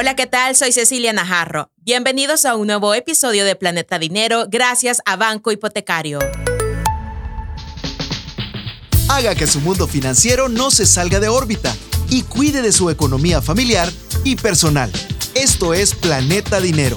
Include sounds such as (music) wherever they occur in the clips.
Hola, ¿qué tal? Soy Cecilia Najarro. Bienvenidos a un nuevo episodio de Planeta Dinero gracias a Banco Hipotecario. Haga que su mundo financiero no se salga de órbita y cuide de su economía familiar y personal. Esto es Planeta Dinero.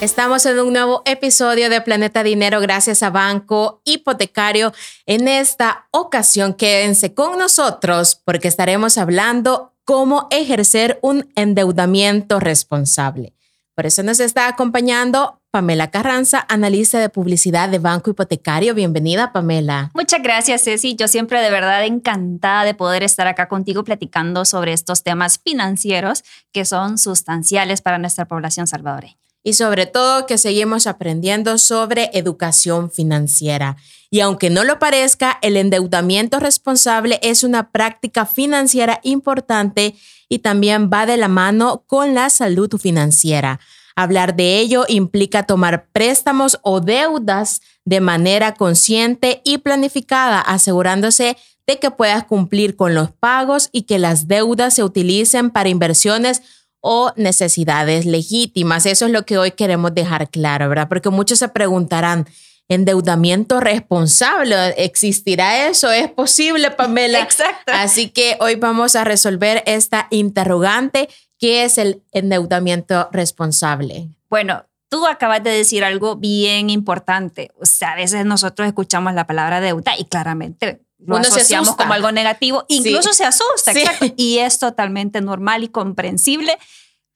Estamos en un nuevo episodio de Planeta Dinero gracias a Banco Hipotecario. En esta ocasión quédense con nosotros porque estaremos hablando cómo ejercer un endeudamiento responsable. Por eso nos está acompañando Pamela Carranza, analista de publicidad de Banco Hipotecario. Bienvenida, Pamela. Muchas gracias, Ceci. Yo siempre de verdad encantada de poder estar acá contigo platicando sobre estos temas financieros que son sustanciales para nuestra población salvadoreña y sobre todo que seguimos aprendiendo sobre educación financiera. Y aunque no lo parezca, el endeudamiento responsable es una práctica financiera importante y también va de la mano con la salud financiera. Hablar de ello implica tomar préstamos o deudas de manera consciente y planificada, asegurándose de que puedas cumplir con los pagos y que las deudas se utilicen para inversiones o necesidades legítimas. Eso es lo que hoy queremos dejar claro, ¿verdad? Porque muchos se preguntarán, endeudamiento responsable. ¿Existirá eso? ¿Es posible, Pamela? Exacto. Así que hoy vamos a resolver esta interrogante. ¿Qué es el endeudamiento responsable? Bueno, tú acabas de decir algo bien importante. O sea, a veces nosotros escuchamos la palabra deuda y claramente lo asociamos como algo negativo, incluso se asusta, y es totalmente normal y comprensible.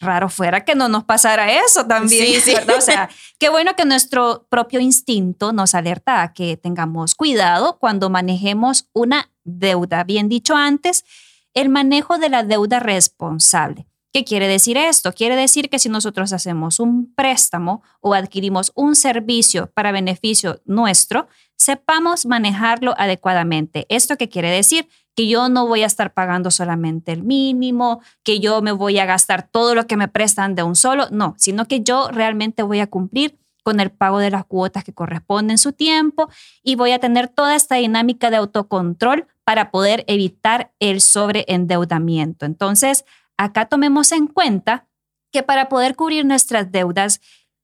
Raro fuera que no nos pasara eso también, ¿verdad? O sea, (laughs) qué bueno que nuestro propio instinto nos alerta a que tengamos cuidado cuando manejemos una deuda. Bien dicho antes, el manejo de la deuda responsable. ¿Qué quiere decir esto? Quiere decir que si nosotros hacemos un préstamo o adquirimos un servicio para beneficio nuestro, sepamos manejarlo adecuadamente. ¿Esto qué quiere decir? Que yo no voy a estar pagando solamente el mínimo, que yo me voy a gastar todo lo que me prestan de un solo, no, sino que yo realmente voy a cumplir con el pago de las cuotas que corresponden su tiempo y voy a tener toda esta dinámica de autocontrol para poder evitar el sobreendeudamiento. Entonces, acá tomemos en cuenta que para poder cubrir nuestras deudas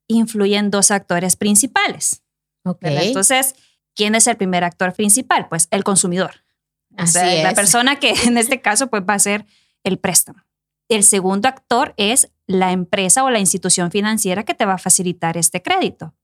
influyen dos actores principales. Okay. Entonces, ¿quién es el primer actor principal? Pues el consumidor. Así es. La persona que (laughs) en este caso pues, va a ser el préstamo. El segundo actor es la empresa o la institución financiera que te va a facilitar este crédito.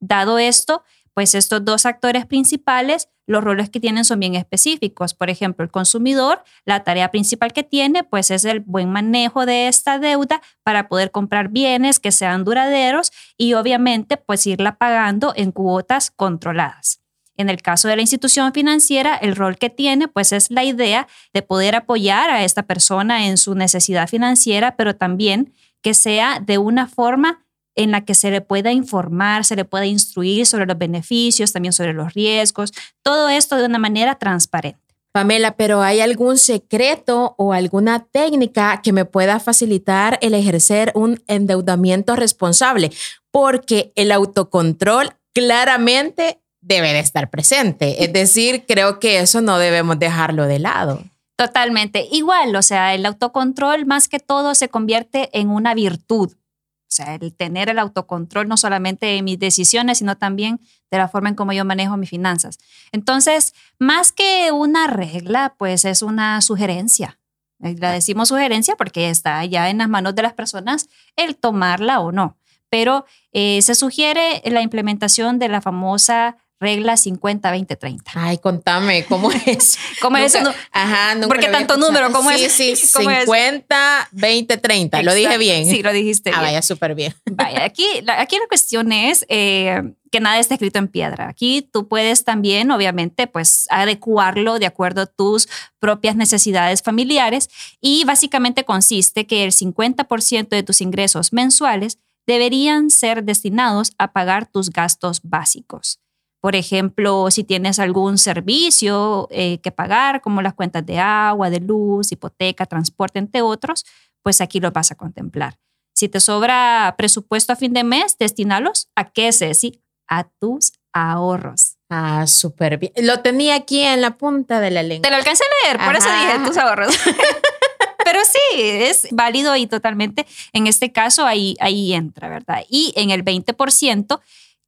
Dado esto, pues estos dos actores principales, los roles que tienen son bien específicos. Por ejemplo, el consumidor, la tarea principal que tiene, pues es el buen manejo de esta deuda para poder comprar bienes que sean duraderos y obviamente pues irla pagando en cuotas controladas. En el caso de la institución financiera, el rol que tiene pues es la idea de poder apoyar a esta persona en su necesidad financiera, pero también que sea de una forma en la que se le pueda informar, se le pueda instruir sobre los beneficios, también sobre los riesgos, todo esto de una manera transparente. Pamela, pero ¿hay algún secreto o alguna técnica que me pueda facilitar el ejercer un endeudamiento responsable? Porque el autocontrol claramente debe de estar presente. Es decir, creo que eso no debemos dejarlo de lado. Totalmente. Igual, o sea, el autocontrol más que todo se convierte en una virtud. O sea, el tener el autocontrol no solamente de mis decisiones, sino también de la forma en cómo yo manejo mis finanzas. Entonces, más que una regla, pues es una sugerencia. La decimos sugerencia porque está ya en las manos de las personas el tomarla o no. Pero eh, se sugiere la implementación de la famosa regla 50, 20, 30. Ay, contame, ¿cómo (laughs) es? ¿Cómo es eso? Ajá, nunca ¿Por qué tanto número? ¿Cómo sí, es? Sí, sí, 50, 20, 30. ¿Lo dije bien? Sí, lo dijiste ah, bien. vaya, súper bien. Vaya, aquí la, aquí la cuestión es eh, que nada está escrito en piedra. Aquí tú puedes también, obviamente, pues adecuarlo de acuerdo a tus propias necesidades familiares y básicamente consiste que el 50% de tus ingresos mensuales deberían ser destinados a pagar tus gastos básicos. Por ejemplo, si tienes algún servicio eh, que pagar, como las cuentas de agua, de luz, hipoteca, transporte, entre otros, pues aquí lo vas a contemplar. Si te sobra presupuesto a fin de mes, destinalos a qué, Ceci? A tus ahorros. Ah, súper bien. Lo tenía aquí en la punta de la lengua. Te lo alcancé a leer, por eso Ajá. dije tus ahorros. (laughs) Pero sí, es válido y totalmente. En este caso, ahí, ahí entra, ¿verdad? Y en el 20%,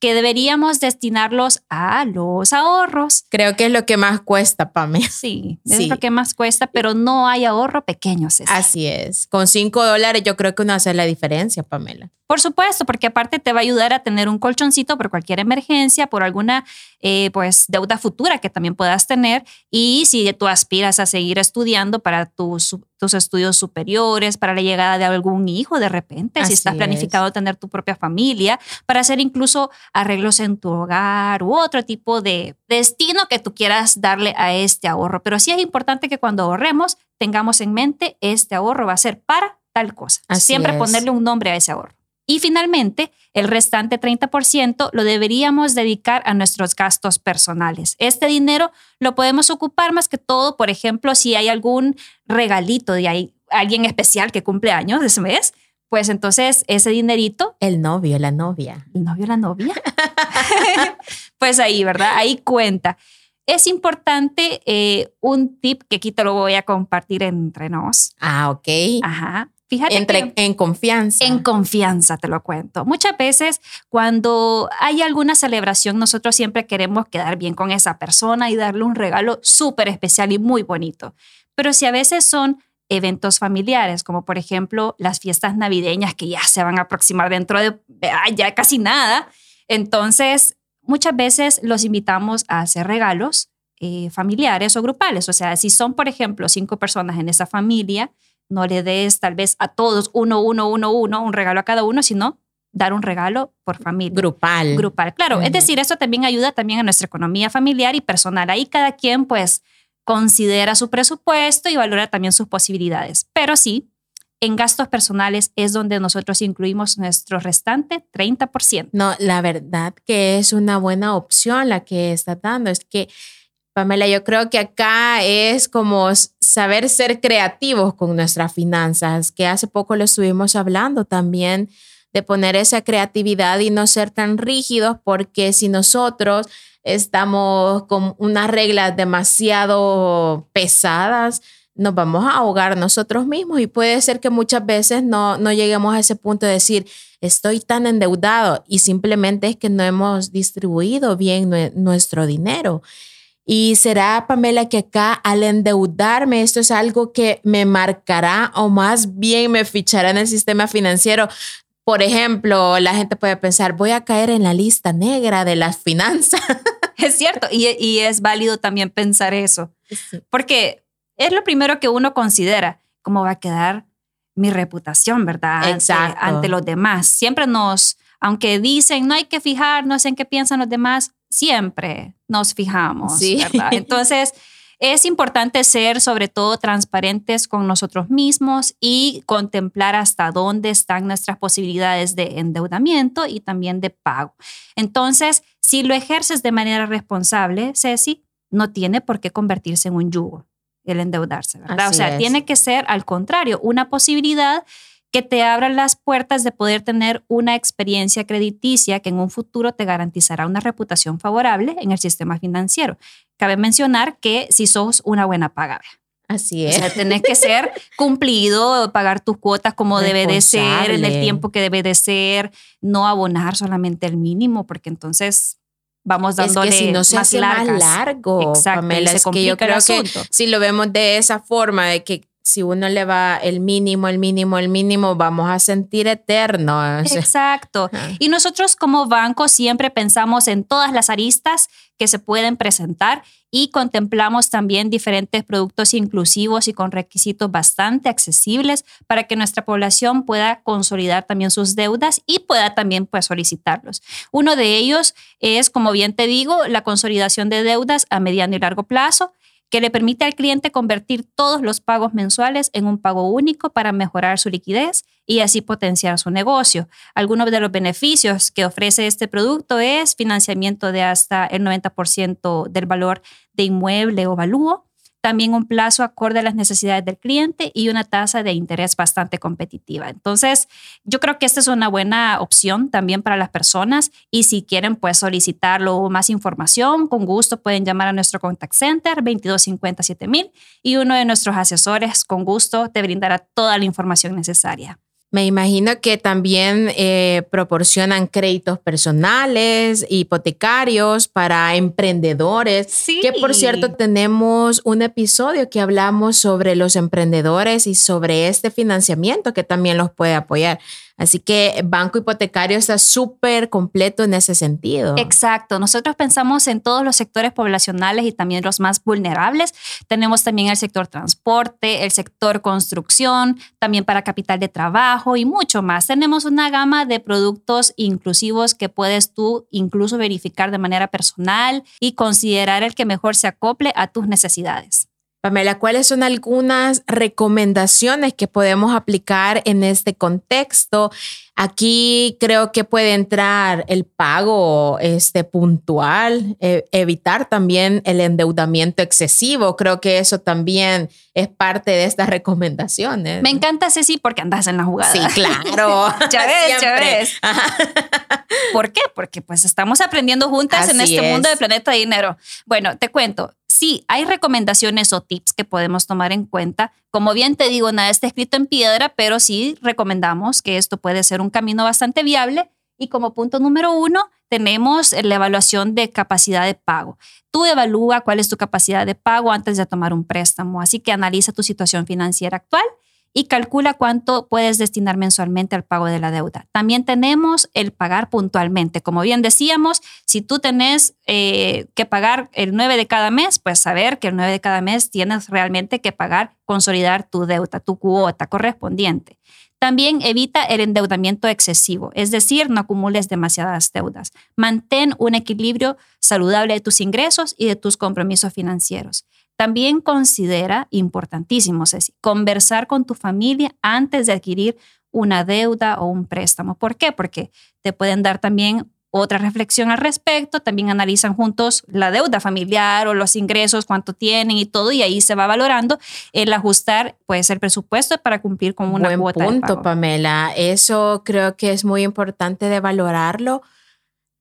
que deberíamos destinarlos a los ahorros. Creo que es lo que más cuesta, Pamela. Sí, (laughs) es lo que más cuesta, pero no hay ahorro pequeño. Así es. Con cinco dólares yo creo que uno hace la diferencia, Pamela. Por supuesto, porque aparte te va a ayudar a tener un colchoncito por cualquier emergencia, por alguna eh, pues deuda futura que también puedas tener. Y si tú aspiras a seguir estudiando para tus, tus estudios superiores, para la llegada de algún hijo de repente, si estás planificado tener tu propia familia, para hacer incluso arreglos en tu hogar u otro tipo de destino que tú quieras darle a este ahorro. Pero sí es importante que cuando ahorremos tengamos en mente este ahorro va a ser para tal cosa. Siempre ponerle un nombre a ese ahorro. Y finalmente, el restante 30% lo deberíamos dedicar a nuestros gastos personales. Este dinero lo podemos ocupar más que todo, por ejemplo, si hay algún regalito de alguien especial que cumple años de ese mes, pues entonces ese dinerito. El novio, la novia. El novio, la novia. (laughs) pues ahí, ¿verdad? Ahí cuenta. Es importante eh, un tip que aquí te lo voy a compartir entre nos. Ah, ok. Ajá. Fíjate Entre, en confianza. En confianza, te lo cuento. Muchas veces cuando hay alguna celebración, nosotros siempre queremos quedar bien con esa persona y darle un regalo súper especial y muy bonito. Pero si a veces son eventos familiares, como por ejemplo las fiestas navideñas que ya se van a aproximar dentro de ya casi nada, entonces muchas veces los invitamos a hacer regalos eh, familiares o grupales. O sea, si son, por ejemplo, cinco personas en esa familia, no le des tal vez a todos uno, uno, uno, uno, un regalo a cada uno, sino dar un regalo por familia. Grupal. Grupal, claro. Es decir, eso también ayuda también a nuestra economía familiar y personal. Ahí cada quien pues considera su presupuesto y valora también sus posibilidades. Pero sí, en gastos personales es donde nosotros incluimos nuestro restante 30%. No, la verdad que es una buena opción la que está dando. Es que Pamela, yo creo que acá es como saber ser creativos con nuestras finanzas, que hace poco lo estuvimos hablando también, de poner esa creatividad y no ser tan rígidos, porque si nosotros estamos con unas reglas demasiado pesadas, nos vamos a ahogar nosotros mismos y puede ser que muchas veces no, no lleguemos a ese punto de decir, estoy tan endeudado y simplemente es que no hemos distribuido bien nuestro dinero. Y será, Pamela, que acá al endeudarme, esto es algo que me marcará o más bien me fichará en el sistema financiero. Por ejemplo, la gente puede pensar, voy a caer en la lista negra de las finanzas. (laughs) Es cierto, y, es válido también pensar eso, porque es lo primero que uno considera, cómo va a quedar mi reputación, ¿verdad? Exacto. ante los demás. Siempre nos, aunque dicen, no hay que fijarnos en qué piensan los demás, siempre nos fijamos, ¿verdad? (laughs) Entonces, es importante ser sobre todo transparentes con nosotros mismos y contemplar hasta dónde están nuestras posibilidades de endeudamiento y también de pago. Entonces, si lo ejerces de manera responsable, Ceci, no tiene por qué convertirse en un yugo el endeudarse, ¿verdad? o sea, tiene que ser al contrario, una posibilidad que te abran las puertas de poder tener una experiencia crediticia que en un futuro te garantizará una reputación favorable en el sistema financiero. Cabe mencionar que si sos una buena paga. Así es. O sea, tenés que ser (laughs) cumplido, pagar tus cuotas como debe de ser, en el tiempo que debe de ser, no abonar solamente el mínimo, porque entonces vamos dándole es que si no se más, hace más largo. Exacto, es que yo creo que si lo vemos de esa forma, de que si uno le va el mínimo, el mínimo, el mínimo, vamos a sentir eterno. Exacto. (laughs) Y nosotros como banco siempre pensamos en todas las aristas que se pueden presentar y contemplamos también diferentes productos inclusivos y con requisitos bastante accesibles para que nuestra población pueda consolidar también sus deudas y pueda también pues, solicitarlos. Uno de ellos es, como bien te digo, la consolidación de deudas a mediano y largo plazo que le permite al cliente convertir todos los pagos mensuales en un pago único para mejorar su liquidez y así potenciar su negocio. Algunos de los beneficios que ofrece este producto es financiamiento de hasta el 90% del valor de inmueble o valúo, también un plazo acorde a las necesidades del cliente y una tasa de interés bastante competitiva. Entonces, yo creo que esta es una buena opción también para las personas y si quieren pues solicitarlo o más información, con gusto pueden llamar a nuestro contact center 2257 mil y uno de nuestros asesores con gusto te brindará toda la información necesaria. Me imagino que también eh, proporcionan créditos personales, hipotecarios para emprendedores. Sí. Que por cierto tenemos un episodio que hablamos sobre los emprendedores y sobre este financiamiento que también los puede apoyar. Así que banco hipotecario está súper completo en ese sentido. Exacto. Nosotros pensamos en todos los sectores poblacionales y también los más vulnerables. Tenemos también el sector transporte, el sector construcción, también para capital de trabajo y mucho más. Tenemos una gama de productos inclusivos que puedes tú incluso verificar de manera personal y considerar el que mejor se acople a tus necesidades. Pamela, ¿cuáles son algunas recomendaciones que podemos aplicar en este contexto? Aquí creo que puede entrar el pago este, puntual, e, evitar también el endeudamiento excesivo. Creo que eso también es parte de estas recomendaciones. Me encanta, Ceci, porque andas en la jugada. Sí, claro. (laughs) ya ves, ya ves. ¿Por qué? Porque pues estamos aprendiendo juntas en este mundo de Planeta Dinero. Bueno, te cuento sí, hay recomendaciones o tips que podemos tomar en cuenta. Como bien te digo, nada está escrito en piedra, pero sí recomendamos que esto puede ser un camino bastante viable. Y como punto número uno, tenemos la evaluación de capacidad de pago. Tú evalúa cuál es tu capacidad de pago antes de tomar un préstamo. Así que analiza tu situación financiera actual y calcula cuánto puedes destinar mensualmente al pago de la deuda. También tenemos el pagar puntualmente. Como bien decíamos, si tú tenés eh, que pagar el 9 de cada mes, pues saber que el 9 de cada mes tienes realmente que pagar, consolidar tu deuda, tu cuota correspondiente. También evita el endeudamiento excesivo, es decir, no acumules demasiadas deudas. Mantén un equilibrio saludable de tus ingresos y de tus compromisos financieros. También considera, importantísimo, Ceci, conversar con tu familia antes de adquirir una deuda o un préstamo. ¿Por qué? Porque te pueden dar también otra reflexión al respecto, también analizan juntos la deuda familiar o los ingresos, cuánto tienen y todo, y ahí se va valorando el ajustar puede ser presupuesto para cumplir con una Buen cuota. punto, Pamela. Eso creo que es muy importante de valorarlo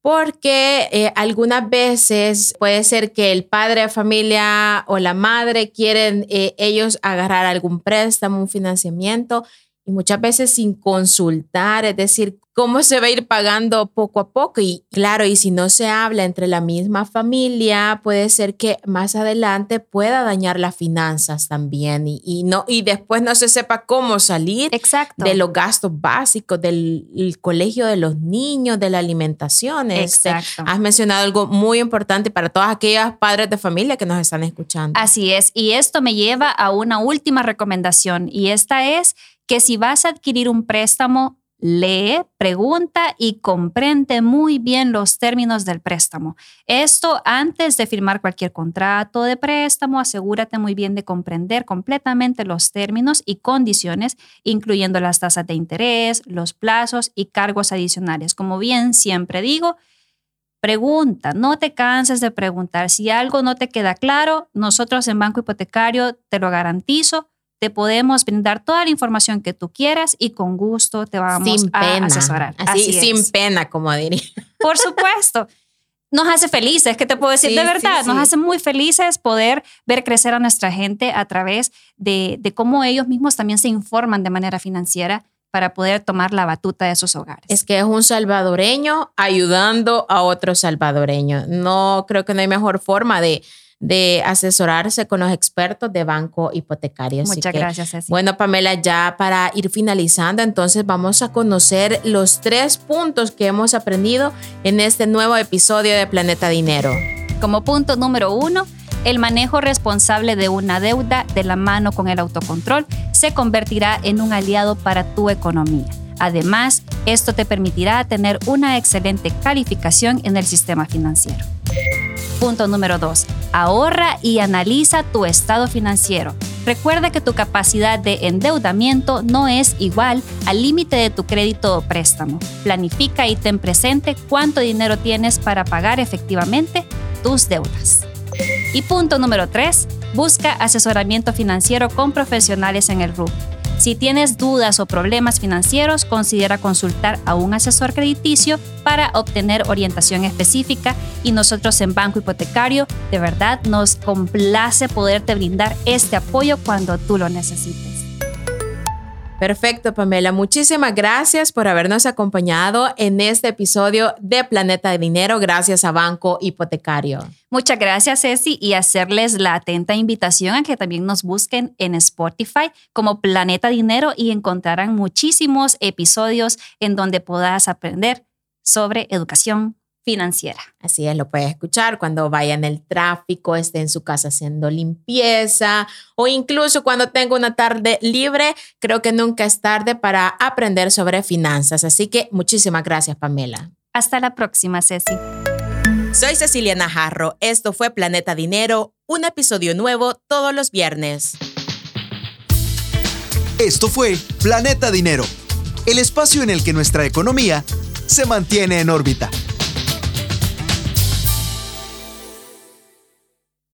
porque eh, algunas veces puede ser que el padre de familia o la madre quieren eh, ellos agarrar algún préstamo, un financiamiento y muchas veces sin consultar, es decir, cómo se va a ir pagando poco a poco. Y claro, y si no se habla entre la misma familia, puede ser que más adelante pueda dañar las finanzas también y, no, y después no se sepa cómo salir Exacto. de los gastos básicos del colegio de los niños, de la alimentación. Este, Exacto. has mencionado algo muy importante para todas aquellas padres de familia que nos están escuchando. Así es. Y esto me lleva a una última recomendación y esta es que si vas a adquirir un préstamo, lee, pregunta y comprende muy bien los términos del préstamo. Esto antes de firmar cualquier contrato de préstamo, asegúrate muy bien de comprender completamente los términos y condiciones, incluyendo las tasas de interés, los plazos y cargos adicionales. Como bien siempre digo, pregunta, no te canses de preguntar. Si algo no te queda claro, nosotros en Banco Hipotecario te lo garantizo te podemos brindar toda la información que tú quieras y con gusto te vamos a asesorar. Así, sin pena, como diría. Por supuesto. Nos hace felices, ¿qué te puedo decir de verdad? Nos hace muy felices poder ver crecer a nuestra gente a través de, de cómo ellos mismos también se informan de manera financiera para poder tomar la batuta de sus hogares. Es que es un salvadoreño ayudando a otro salvadoreño. No creo que no hay mejor forma de, de asesorarse con los expertos de banco hipotecario. Muchas gracias, Ceci. Bueno, Pamela, ya para ir finalizando, entonces vamos a conocer los tres puntos que hemos aprendido en este nuevo episodio de Planeta Dinero. Como punto número uno, el manejo responsable de una deuda de la mano con el autocontrol se convertirá en un aliado para tu economía. Además, esto te permitirá tener una excelente calificación en el sistema financiero. Punto número 2. Ahorra y analiza tu estado financiero. Recuerda que tu capacidad de endeudamiento no es igual al límite de tu crédito o préstamo. Planifica y ten presente cuánto dinero tienes para pagar efectivamente tus deudas. Y punto número 3. Busca asesoramiento financiero con profesionales en el RUB. Si tienes dudas o problemas financieros, considera consultar a un asesor crediticio para obtener orientación específica y nosotros en Banco Hipotecario de verdad nos complace poderte brindar este apoyo cuando tú lo necesites. Perfecto, Pamela. Muchísimas gracias por habernos acompañado en este episodio de Planeta de Dinero. Gracias a Banco Hipotecario. Muchas gracias, Ceci, y hacerles la atenta invitación a que también nos busquen en Spotify como Planeta Dinero y encontrarán muchísimos episodios en donde puedas aprender sobre educación financiera. Así es, lo puedes escuchar cuando vaya en el tráfico, esté en su casa haciendo limpieza o incluso cuando tenga una tarde libre. Creo que nunca es tarde para aprender sobre finanzas. Así que muchísimas gracias, Pamela. Hasta la próxima, Ceci. Soy Cecilia Najarro. Esto fue Planeta Dinero, un episodio nuevo todos los viernes. Esto fue Planeta Dinero, el espacio en el que nuestra economía se mantiene en órbita.